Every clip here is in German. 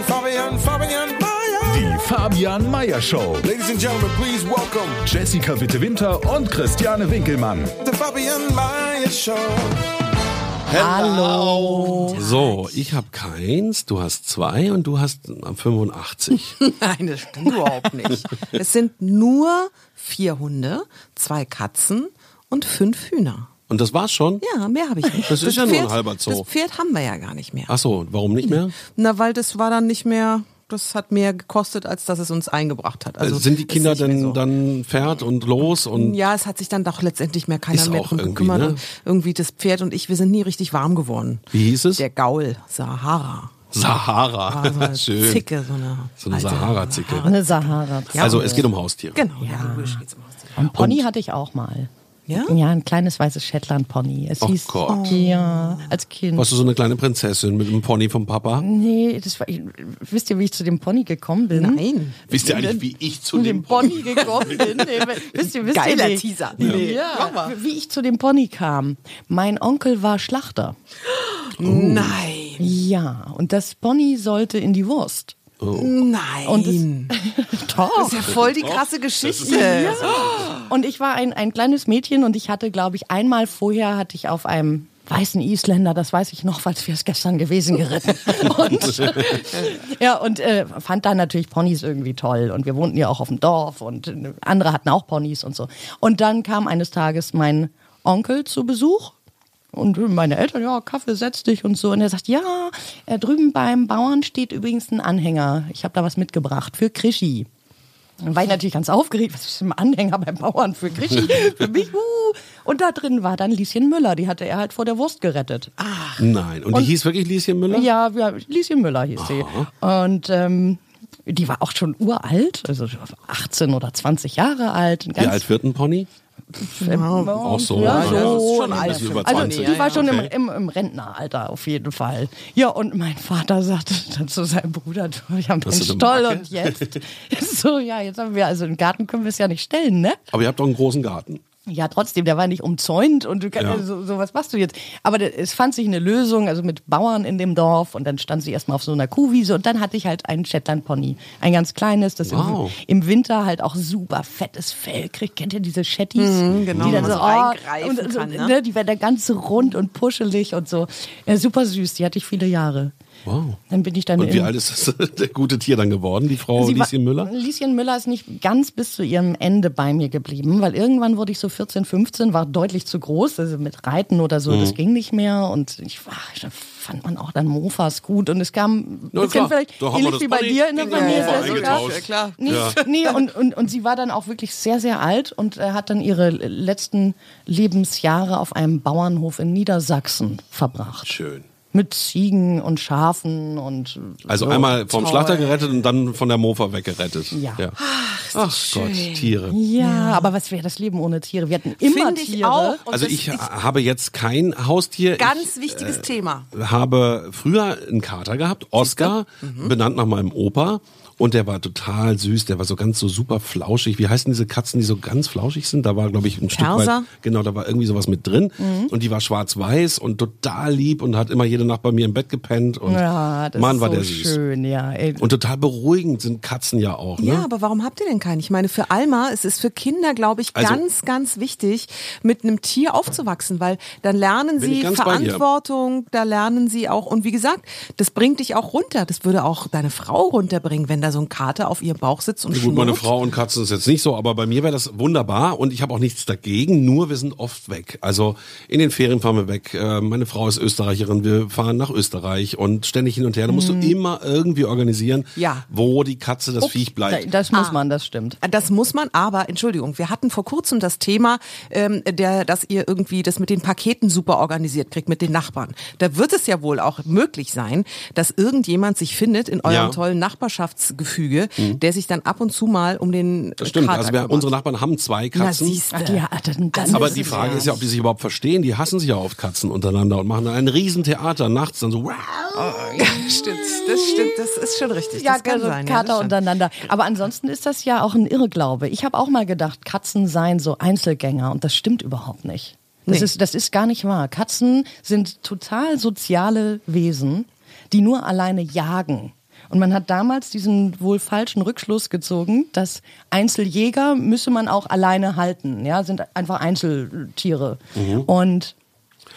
Fabian, Fabian, Fabian Mayer. Die Fabian Meyer Show. Ladies and gentlemen, please welcome Jessica Witte Winter und Christiane Winkelmann. the Fabian Mayer Show. Hallo. So, ich habe keins, du hast zwei und du hast 85. Nein, das stimmt überhaupt nicht. Es sind nur vier Hunde, zwei Katzen und fünf Hühner. Und das war's schon? Ja, mehr habe ich nicht. Das ist ja nur ein halber Zoo. Das Pferd haben wir ja gar nicht mehr. Ach so, warum nicht mehr? Na, weil das war dann nicht mehr, das hat mehr gekostet, als dass es uns eingebracht hat. Also Also sind die Kinder denn so. dann Pferd und los und Ja, es hat sich dann doch letztendlich mehr keiner mehr drum gekümmert. ne? Und irgendwie das Pferd und ich, wir sind nie richtig warm geworden. wie hieß es? Der Gaul, Sahara. Sahara. So eine Schön. Zicke, so eine, So eine Sahara-Zicke. Eine Sahara. Also es geht um Haustiere. Genau, ja, logisch geht's um Haustiere. Ein Pony hatte ich auch mal. Ja? Ja, ein kleines weißes Shetland-Pony. Es Oh hieß, Gott. ja, als Kind. Warst du so eine kleine Prinzessin mit einem Pony vom Papa? Nee, das war, wisst ihr, wie ich zu dem Pony gekommen bin? Nein. Wisst ihr eigentlich, wie ich zu Zu dem dem Pony gekommen bin. Nee, wisst ihr, wisst Geiler ihr? Teaser. Nee. Ja, wie ich zu dem Pony kam. Mein Onkel war Schlachter. Nein. Ja, und das Pony sollte in die Wurst. Nein. Und es, doch. das ist ja voll die krasse Geschichte. Und ich war ein, ein kleines Mädchen und ich hatte, glaube ich, einmal vorher hatte ich auf einem weißen Isländer, das weiß ich noch, weil wir es gestern gewesen geritten. Und, ja, und äh, fand da natürlich Ponys irgendwie toll. Und wir wohnten ja auch auf dem Dorf und äh, andere hatten auch Ponys und so. Und dann kam eines Tages mein Onkel zu Besuch. Und meine Eltern, ja, Kaffee, setz dich und so. Und er sagt, ja, drüben beim Bauern steht übrigens ein Anhänger. Ich habe da was mitgebracht für Krischi. Dann war ich natürlich ganz aufgeregt, was ist ein Anhänger beim Bauern für Krischi? für mich, uh. Und da drin war dann Lieschen Müller, die hatte er halt vor der Wurst gerettet. Nein. Und, die hieß wirklich Lieschen Müller? Ja, ja Lieschen Müller hieß sie. Und ähm, die war auch schon uralt, also 18 oder 20 Jahre alt. Wie alt wird ein Pony? Auch so. Ja, Ja, so. ist schon alt. Also 20. die war schon im, Okay. im, im Rentneralter auf jeden Fall. Ja, und mein Vater sagte dann zu seinem Bruder, du, ja Hast Mensch, du eine toll, Macke? und jetzt? So, ja, jetzt haben wir, also im Garten können wir es ja nicht stellen, ne? Aber ihr habt doch einen großen Garten. Ja, trotzdem, der war nicht umzäunt und du kannst, Ja. so, so was machst du jetzt. Aber es fand sich eine Lösung, also mit Bauern in dem Dorf und dann stand sie erstmal auf so einer Kuhwiese und dann hatte ich halt einen Shetland Pony. Ein ganz kleines, das Wow. im, im Winter halt auch super fettes Fell kriegt. Kennt ihr diese Shetties? genau, die dann so, so oh, und, so, kann, ne? ne? Die werden dann ganz rund und puschelig und so. Ja, super süß, die hatte ich viele Jahre. Wow. Dann bin ich dann Und wie alt ist das, der gute Tier dann geworden, die Frau Sie war- Lieschen Müller? Lieschen Müller ist nicht ganz bis zu ihrem Ende bei mir geblieben, weil irgendwann wurde ich so 14, 15, war deutlich zu groß, also mit Reiten oder so, Mhm. das ging nicht mehr und ich da fand man auch dann Mofas gut und es kam ein Na bisschen klar, vielleicht da ähnlich wie bei Pony dir in der Familie. Sogar. eingetauscht. klar. Nee, nee und, und, und sie war dann auch wirklich sehr, sehr alt und äh, hat dann ihre letzten Lebensjahre auf einem Bauernhof in Niedersachsen verbracht. Schön. Mit Ziegen und Schafen und Also so. einmal vom toll. Schlachter gerettet und dann von der Mofa weggerettet. Ja. Ach Gott, Tiere. Ja, aber was wäre das Leben ohne Tiere? Wir hatten immer Finde ich Tiere. auch. Und Also das ich ist habe jetzt kein Haustier. ganz wichtiges Thema. Ich habe früher einen Kater gehabt, Oscar, Mhm. benannt nach meinem Opa. Und der war total süß, der war so ganz so super flauschig. Wie heißen diese Katzen, die so ganz flauschig sind? Da war, glaube ich, ein Stück Perser? weit, genau, da war irgendwie sowas mit drin. Mhm. Und die war schwarz-weiß und total lieb und hat immer jede Nacht bei mir im Bett gepennt. Und Ja, das Mann, ist war so der süß. schön, ja. Ey. Und total beruhigend sind Katzen ja auch, ne? Ja, aber warum habt ihr denn keinen? Ich meine, für Alma, es ist für Kinder, glaube ich, Also- ganz, ganz wichtig, mit einem Tier aufzuwachsen, weil dann lernen sie. Verantwortung, da lernen sie auch, und wie gesagt, das bringt dich auch runter. Das würde auch deine Frau runterbringen, wenn da so ein Kater auf ihrem Bauch sitzt und Gut, meine? Frau und Katzen ist jetzt nicht so, aber bei mir wäre das wunderbar und ich habe auch nichts dagegen, nur wir sind oft weg. Also in den Ferien fahren wir weg. Äh, Meine Frau ist Österreicherin, wir fahren nach Österreich und ständig hin und her. Da musst du immer irgendwie organisieren, Ja. wo die Katze, das Viech Da- bleibt. Das muss man, das stimmt. Das muss man, aber Entschuldigung, wir hatten vor kurzem das Thema, ähm, der, dass ihr irgendwie das mit den Paketen super organisiert kriegt mit den Nachbarn. Da wird es ja wohl auch möglich sein, dass irgendjemand sich findet in eurem Ja. tollen Nachbarschaftsgefüge, der sich dann ab und zu mal um den Das stimmt. Kater Also wir, unsere Nachbarn haben zwei Na, Katzen. siehste. Ach, ja, dann, dann aber die Frage ja. ist ja, ob die sich überhaupt verstehen. Die hassen sich ja oft Katzen untereinander und machen dann ein Riesentheater nachts dann so. wow. Ja, stimmt, das stimmt, das ist schon richtig. Ja, das kann also sein. ja, Kater stimmt. untereinander. Aber ansonsten ist das ja auch ein Irrglaube. Ich habe auch mal gedacht, Katzen seien so Einzelgänger und das stimmt überhaupt nicht. Das, Nee. ist, das ist gar nicht wahr. Katzen sind total soziale Wesen, die nur alleine jagen. Und man hat damals diesen wohl falschen Rückschluss gezogen, dass Einzeljäger müsse man auch alleine halten. Ja, sind einfach Einzeltiere. Und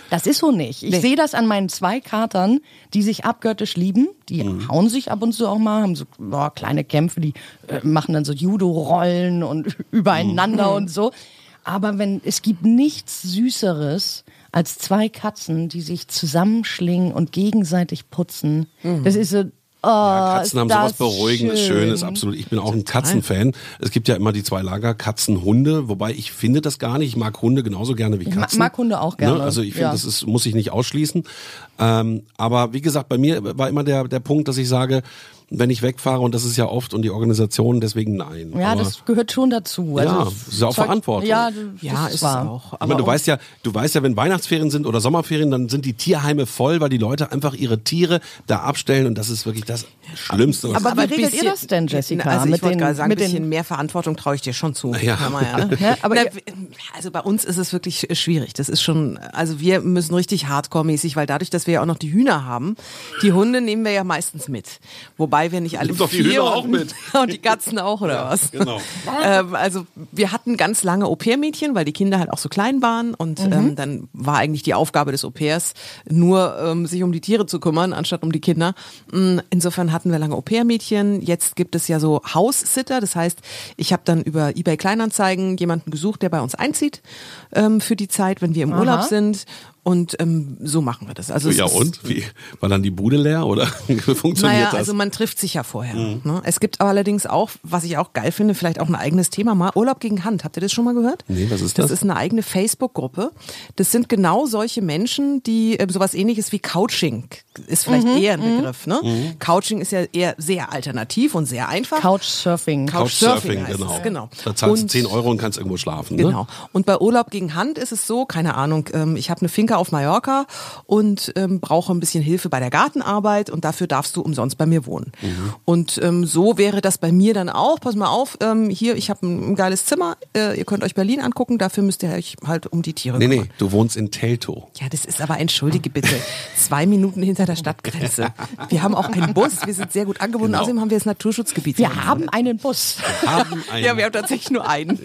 das ist so nicht. Ich Nee. sehe das an meinen zwei Katern, die sich abgöttisch lieben. Die Mhm. hauen sich ab und zu auch mal, haben so boah, kleine Kämpfe, die äh, machen dann so Judo-Rollen und übereinander Mhm. und so. Aber wenn es gibt nichts Süßeres als zwei Katzen, die sich zusammenschlingen und gegenseitig putzen. Das ist so. Oh. Ja, Katzen haben sowas Beruhigendes, schön. Schönes, absolut. Ich bin auch ein Katzenfan. Es gibt ja immer die zwei Lager, Katzen, Hunde, wobei ich finde das gar nicht. Ich mag Hunde genauso gerne wie Katzen. mag Hunde auch gerne, Ne? Also ich finde, ja. das ist, muss ich nicht ausschließen. Ähm, aber wie gesagt, bei mir war immer der, der Punkt, dass ich sage, wenn ich wegfahre, und das ist ja oft, und die Organisation, deswegen nein. Ja, aber, das gehört schon dazu. Also, Ja, das ist ja auch Zeug- Verantwortung. Ja, Ja, ist wahr. es auch. ich meine, du auch- weißt ja, du weißt ja, wenn Weihnachtsferien sind oder Sommerferien, dann sind die Tierheime voll, weil die Leute einfach ihre Tiere da abstellen und das ist wirklich das Schlimmste. was- Aber wie regelt ihr das denn, Jessica? Also ich Mit wollte gerade sagen, ein bisschen mehr Verantwortung traue ich dir schon zu. Ja. Man ja, aber also bei uns ist es wirklich schwierig. Das ist schon, also wir müssen richtig hardcore-mäßig, weil dadurch, dass wir ja auch noch die Hühner haben, die Hunde nehmen wir ja meistens mit. Wobei wir nicht alle Nimm doch die vier Hühner auch und, mit. Und die Katzen auch, oder was? genau. ähm, also wir hatten ganz lange Au-pair-Mädchen, weil die Kinder halt auch so klein waren und ähm, dann war eigentlich die Aufgabe des Au-pairs nur ähm, sich um die Tiere zu kümmern, anstatt um die Kinder. Mm, Insofern hatten wir lange Au-pair-Mädchen. Jetzt gibt es ja so Haussitter, das heißt, ich habe dann über eBay Kleinanzeigen jemanden gesucht, der bei uns einzieht ähm, für die Zeit, wenn wir im Urlaub sind. Und ähm, so machen wir das. Also es ja ist- und? Wie? War dann die Bude leer oder funktioniert naja, das? also man trifft sich ja vorher. Ne? Es gibt allerdings auch, was ich auch geil finde, vielleicht auch ein eigenes Thema mal, Urlaub gegen Hand. Habt ihr das schon mal gehört? Nee, was ist das? das? Das ist eine eigene Facebook-Gruppe. Das sind genau solche Menschen, die äh, sowas ähnliches wie Couching ist vielleicht eher ein Begriff. Ne? Mhm. Couching ist ja eher sehr alternativ und sehr einfach. Couchsurfing. Couchsurfing Couchsurfing, genau. es, genau. Da zahlst du Und- 10 Euro und kannst irgendwo schlafen. Ne? Genau. Und bei Urlaub gegen Hand ist es so, keine Ahnung, ähm, ich habe eine Finca auf Mallorca und ähm, brauche ein bisschen Hilfe bei der Gartenarbeit und dafür darfst du umsonst bei mir wohnen. Mhm. Und ähm, so wäre das bei mir dann auch. Pass mal auf, ähm, hier, ich habe ein, ein geiles Zimmer, äh, ihr könnt euch Berlin angucken, dafür müsst ihr euch halt um die Tiere Nee, kümmern. nee, du wohnst in Teltow. Ja, das ist aber, entschuldige bitte, zwei Minuten hinter der Stadtgrenze. Wir haben auch einen Bus, wir sind sehr gut angebunden, Genau. außerdem haben wir das Naturschutzgebiet. Wir haben einen Bus. Haben einen. Ja, wir haben tatsächlich nur einen.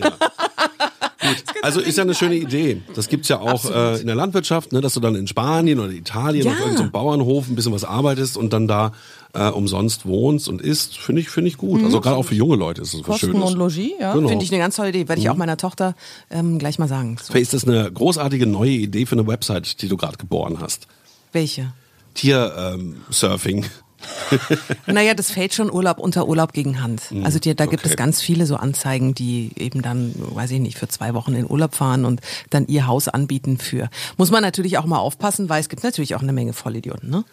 Also ist ja eine schöne Idee. Das gibt's ja auch äh, in der Landwirtschaft, ne, dass du dann in Spanien oder Italien Ja. auf irgendeinem Bauernhof ein bisschen was arbeitest und dann da äh, umsonst wohnst und isst. Finde ich, finde ich gut. Also gerade auch für junge Leute ist es was Kosten Schönes. und Logis, ja. Genau. Finde ich eine ganz tolle Idee. Werde ich auch meiner Tochter ähm, gleich mal sagen. So. Ist das eine großartige neue Idee für eine Website, die du gerade geboren hast? Welche? Tier-Surfing. Ähm. Naja, das fällt schon Urlaub unter Urlaub gegen Hand. Also die, da gibt okay. es ganz viele so Anzeigen, die eben dann, weiß ich nicht, für zwei Wochen in Urlaub fahren und dann ihr Haus anbieten für. Muss man natürlich auch mal aufpassen, weil es gibt natürlich auch eine Menge Vollidioten, ne?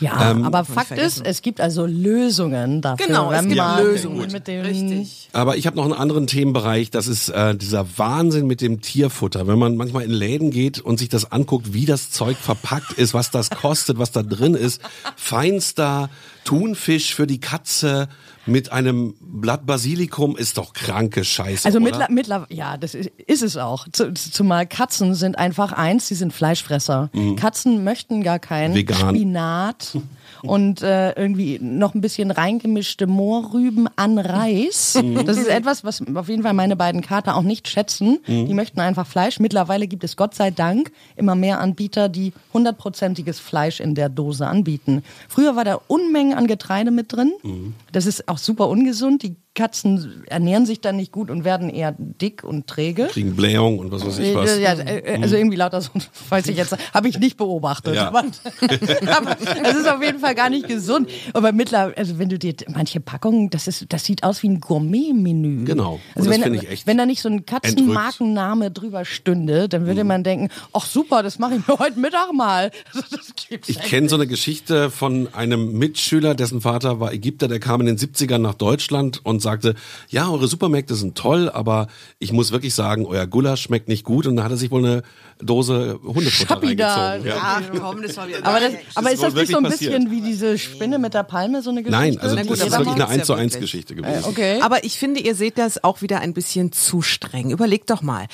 Ja, Ähm, aber Fakt ist, es gibt also Lösungen dafür. Genau, es gibt man Lösungen. Mit dem Richtig. Aber ich habe noch einen anderen Themenbereich, das ist äh, dieser Wahnsinn mit dem Tierfutter. Wenn man manchmal in Läden geht und sich das anguckt, wie das Zeug verpackt ist, was das kostet, was da drin ist. Feinster Thunfisch für die Katze mit einem Blatt Basilikum ist doch kranke Scheiße. Also oder? mittler, ja, das ist, ist es auch. Zu- Zumal Katzen sind einfach eins, sie sind Fleischfresser. Katzen möchten gar kein Mhm. Vegan. Spinat und äh, irgendwie noch ein bisschen reingemischte Mohrrüben an Reis. Mhm. Das ist etwas, was auf jeden Fall meine beiden Kater auch nicht schätzen. Mhm. Die möchten einfach Fleisch. Mittlerweile gibt es Gott sei Dank immer mehr Anbieter, die hundertprozentiges Fleisch in der Dose anbieten. Früher war da Unmengen an Getreide mit drin. Mhm. Das ist auch super ungesund. Die Katzen ernähren sich dann nicht gut und werden eher dick und träge. Kriegen Blähung und was weiß ich was. Ja, äh, also irgendwie lauter so, weiß ich jetzt, habe ich nicht beobachtet. Ja. Aber, aber es ist auf jeden Fall gar nicht gesund. Aber mittlerweile, also wenn du dir manche Packungen, das ist, das sieht aus wie ein Gourmet-Menü. Genau. Also wenn, ich echt wenn da nicht so ein Katzenmarkenname drüber stünde, dann Mhm. würde man denken, ach super, das mache ich mir heute Mittag mal. Gibt's Ich kenne so eine Geschichte von einem Mitschüler, dessen Vater war Ägypter, der kam in den 70ern nach Deutschland und sagte, ja, eure Supermärkte sind toll, aber ich muss wirklich sagen, euer Gulasch schmeckt nicht gut. Und dann hat er sich wohl eine Dose Hundefutter Schappi da. reingezogen. Ja. Ach komm, das war wieder. Aber, das, aber ist ist das nicht so ein wirklich bisschen wie diese Spinne mit der Palme, so eine Geschichte? Nein, also das ist wirklich eine macht's ja 1 zu 1 wirklich. Geschichte gewesen. Okay. Aber ich finde, ihr seht das auch wieder ein bisschen zu streng. Überlegt doch mal.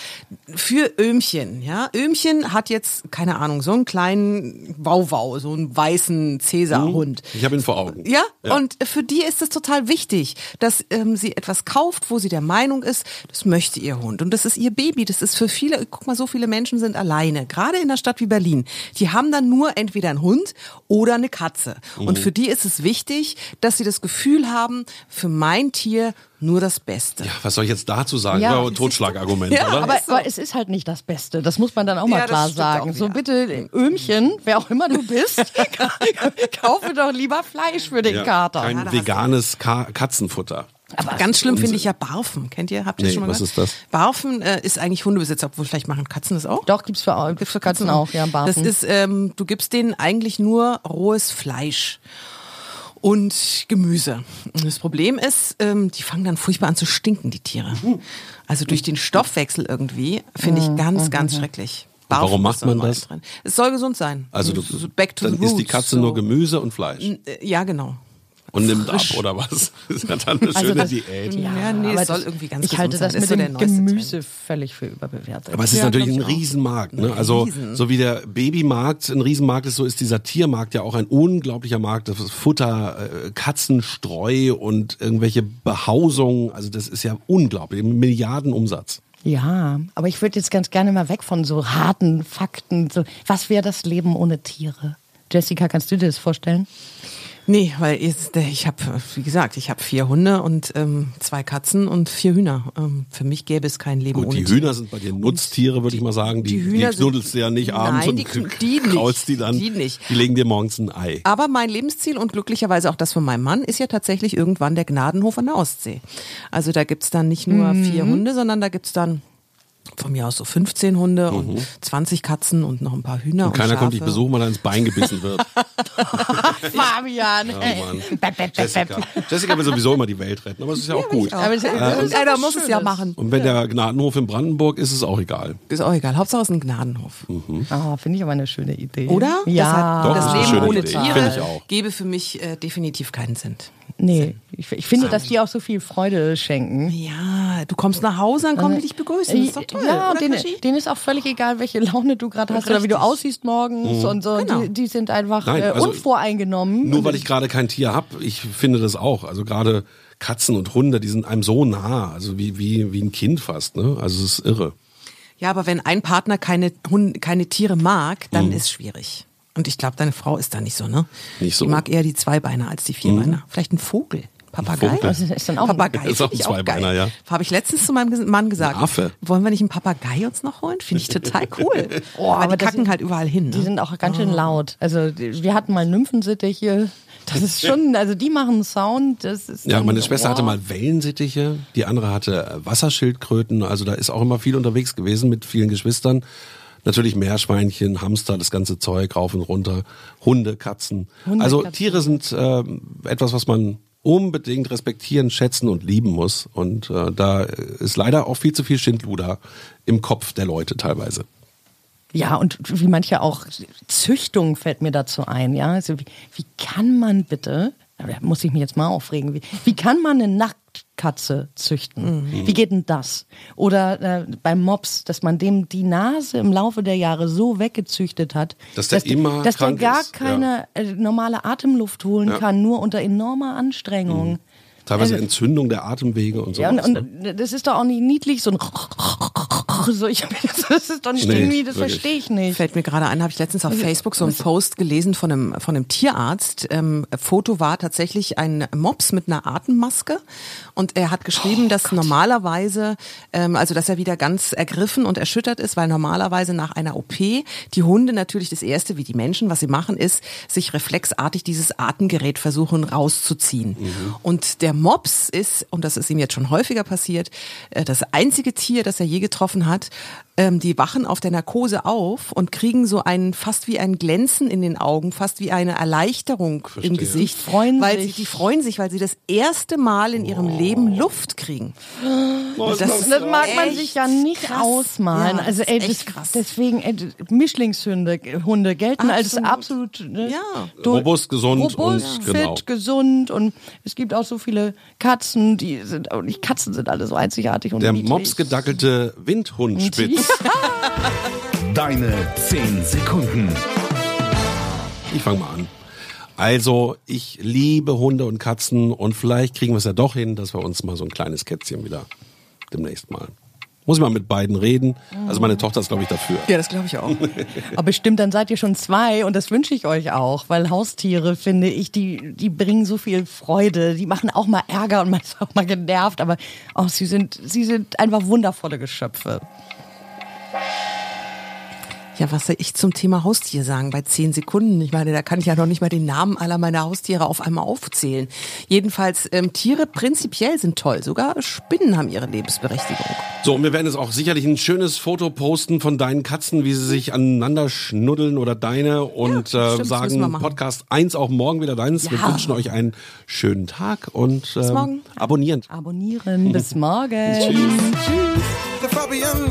Für Öhmchen, ja. Öhmchen hat jetzt, keine Ahnung, so einen kleinen Wauwau, so einen weißen Cäsarhund. Ich habe ihn vor Augen. Ja, und für die ist es total wichtig, dass ähm, sie etwas kauft, wo sie der Meinung ist, das möchte ihr Hund. Und das ist ihr Baby. Das ist für viele, guck mal, so viele Menschen sind alleine. Gerade in einer Stadt wie Berlin. Die haben dann nur entweder einen Hund oder eine Katze. Und für die ist es wichtig, dass sie das Gefühl haben, für mein Tier nur das Beste. Ja, was soll ich jetzt dazu sagen? Ja, Totschlagargument, Ja, oder? Aber, aber es ist halt nicht das Beste. Das muss man dann auch mal Ja, das klar sagen. auch So bitte, Öhmchen, wer auch immer du bist, kaufe doch lieber Fleisch für den ja, Kater. kein veganes Ka Katzenfutter. Aber ganz schlimm finde ich ja Barfen. Kennt ihr? Habt ihr Nee, schon mal was gehört? ist das? Barfen äh, ist eigentlich Hundebesitzer, obwohl vielleicht machen Katzen das auch. Doch, gibt's für, gibt's für Katzen auch, ja, Barfen. Das ist, ähm, du gibst denen eigentlich nur rohes Fleisch und Gemüse. Und das Problem ist, ähm, die fangen dann furchtbar an zu stinken, die Tiere. Also durch den Stoffwechsel irgendwie finde ich ganz, ganz schrecklich. warum Barfen macht ist man das? Drin. Es soll gesund sein. Also du, So back to dann the isst die roots, Katze so. nur Gemüse und Fleisch Äh, Ja, genau. Und nimmt frisch. ab oder was? Das ist ja dann eine Also schöne das- Diät. Ja, nee, aber es soll irgendwie ganz Ich halte das sein. mit so der dem neueste Gemüse völlig für überbewertet. Aber es ist Ja, natürlich ein. Riesenmarkt. Ne? Also Riesen. so wie der Babymarkt ein Riesenmarkt ist, so ist dieser Tiermarkt ja auch ein unglaublicher Markt. Das ist Futter, äh, Katzenstreu und irgendwelche Behausungen. Also das ist ja unglaublich. Milliardenumsatz. Ja, aber ich würde jetzt ganz gerne mal weg von so harten Fakten. So, was wäre das Leben ohne Tiere? Jessica, kannst du dir das vorstellen? Nee, weil ich habe, wie gesagt, ich habe vier Hunde und ähm, zwei Katzen und vier Hühner. Ähm, für mich gäbe es kein Leben Gut, ohne die. Hühner sind bei dir Nutztiere, würde ich mal sagen. Die, die die, Hühner knuddelst du ja nicht abends Nein, und die die nicht. kraulst die dann. Die nicht. Die legen dir morgens ein Ei. Aber mein Lebensziel und glücklicherweise auch das von meinem Mann ist ja tatsächlich irgendwann der Gnadenhof an der Ostsee. Also da gibt's dann nicht nur Mhm. vier Hunde, sondern da gibt's dann von mir aus so 15 Hunde und 20 Katzen und noch ein paar Hühner. Mhm. Und keiner kommt dich Schafe. besuchen, weil er ins Bein gebissen wird. Fabian! Oh Mann. Jessica. Jessica will sowieso immer die Welt retten, aber es ist ja auch gut. Irgendeiner muss es ja machen. Und wenn der Gnadenhof in Brandenburg ist, ist es auch egal. Ist auch egal. Hauptsache es ist ein Gnadenhof. Ah, Finde ich aber eine schöne Idee. Oder? Ja. Doch, das Leben ohne Idee. Tiere gebe für mich äh, definitiv keinen Sinn. Nee, ich, ich finde, dass die auch so viel Freude schenken. Ja, du kommst nach Hause, dann kommen die dich begrüßen. Das ist doch toll. Ja, oder, denen, denen ist auch völlig egal, welche Laune du gerade hast oder wie du Richtig. aussiehst morgens und so. Genau. Die, die sind einfach Nein, äh, also unvoreingenommen. Nur weil ich gerade kein Tier habe, ich finde das auch. Also gerade Katzen und Hunde, die sind einem so nah, also wie, wie, wie ein Kind fast. Ne? Also es ist irre. Ja, aber wenn ein Partner keine, Hunde, keine Tiere mag, dann Mhm. ist schwierig. Und ich glaube, deine Frau ist da nicht so, ne? Nicht so. Mhm. Die mag eher die Zweibeiner als die Vierbeiner. Vielleicht ein Vogel. Papagei? Das ist dann auch ein- Papagei Ist auch ein Zweibeiner, geil. ja. Habe ich letztens zu meinem Mann gesagt. Ein Affe. Wollen wir nicht einen Papagei uns noch holen? Finde ich total cool. Oh, aber, die das kacken sind- halt überall hin. Die Ne? sind auch ganz schön laut. Also die- wir hatten mal Nymphensittiche. Das ist schon, also die machen Sound. Das ist Ja, meine Schwester hatte wow. mal Wellensittiche, die andere hatte äh, Wasserschildkröten, also da ist auch immer viel unterwegs gewesen mit vielen Geschwistern. Natürlich Meerschweinchen, Hamster, das ganze Zeug rauf und runter, Hunde, Katzen. Hunde, also Katzen. Tiere sind ähm, etwas, was man unbedingt respektieren, schätzen und lieben muss. Und äh, da ist leider auch viel zu viel Schindluder im Kopf der Leute teilweise. Ja, und wie manche auch, Züchtung fällt mir dazu ein, ja. Also wie, wie kann man bitte, da muss ich mich jetzt mal aufregen, wie, wie kann man eine Nacktkatze züchten? Mhm. Wie geht denn das? Oder äh, beim Mops, dass man dem die Nase im Laufe der Jahre so weggezüchtet hat, Dass der immer dass der gar ist, ja. keine äh, normale Atemluft holen Ja. kann, nur unter enormer Anstrengung. Teilweise Also- Entzündung der Atemwege und so. Ja, und, ne? und das ist doch auch nicht niedlich, so ein Och, so, ich, das ist doch nicht Nee, irgendwie, das verstehe ich nicht. Fällt mir gerade ein, habe ich letztens auf Facebook so einen Post gelesen von einem, von einem Tierarzt. Ähm, Foto war tatsächlich ein Mops mit einer Atemmaske und er hat geschrieben, dass normalerweise, ähm, also dass er wieder ganz ergriffen und erschüttert ist, weil normalerweise nach einer OP die Hunde natürlich das erste, wie die Menschen, was sie machen, ist, sich reflexartig dieses Atemgerät versuchen rauszuziehen. Und der Mops ist, und das ist ihm jetzt schon häufiger passiert, äh, das einzige Tier, das er je getroffen hat, hat, ähm, die wachen auf der Narkose auf und kriegen so ein fast wie ein Glänzen in den Augen, fast wie eine Erleichterung im Gesicht. Die freuen weil sich. Sie, die freuen sich, weil sie das erste Mal in ihrem Leben Luft kriegen. das, Das mag man sich ja nicht krass. ausmalen. Ja, also das ey, ist das, echt krass. deswegen ey, Mischlingshunde Hunde gelten als Absolut. absolut ne, Ja. du- Robust, gesund robust, und fit, genau. gesund und es gibt auch so viele Katzen, die sind und die Katzen sind alle so einzigartig und Der niedlich. mopsgedackelte Windhundspitz. Deine 10 Sekunden. Ich fange mal an. Also, ich liebe Hunde und Katzen und vielleicht kriegen wir es ja doch hin, dass wir uns mal so ein kleines Kätzchen wieder demnächst mal. Muss ich mal mit beiden reden. Also meine Tochter ist, glaube ich, dafür. Ja, das glaube ich auch. Aber bestimmt, dann seid ihr schon zwei und das wünsche ich euch auch, weil Haustiere, finde ich, die, die bringen so viel Freude. Die machen auch mal Ärger und man ist auch mal genervt, aber oh, sie, sind, sie sind einfach wundervolle Geschöpfe. Ja, was soll ich zum Thema Haustier sagen? Bei zehn Sekunden. Ich meine, da kann ich ja noch nicht mal den Namen aller meiner Haustiere auf einmal aufzählen. Jedenfalls, ähm, Tiere prinzipiell sind toll. Sogar Spinnen haben ihre Lebensberechtigung. So, und wir werden jetzt auch sicherlich ein schönes Foto posten von deinen Katzen, wie sie sich aneinander schnuddeln oder deine und stimmt, das äh, wir sagen. Podcast 1 auch morgen wieder deins. Wir Ja. wünschen euch einen schönen Tag und ähm, morgen. abonnieren. Abonnieren. Bis morgen. The Fabian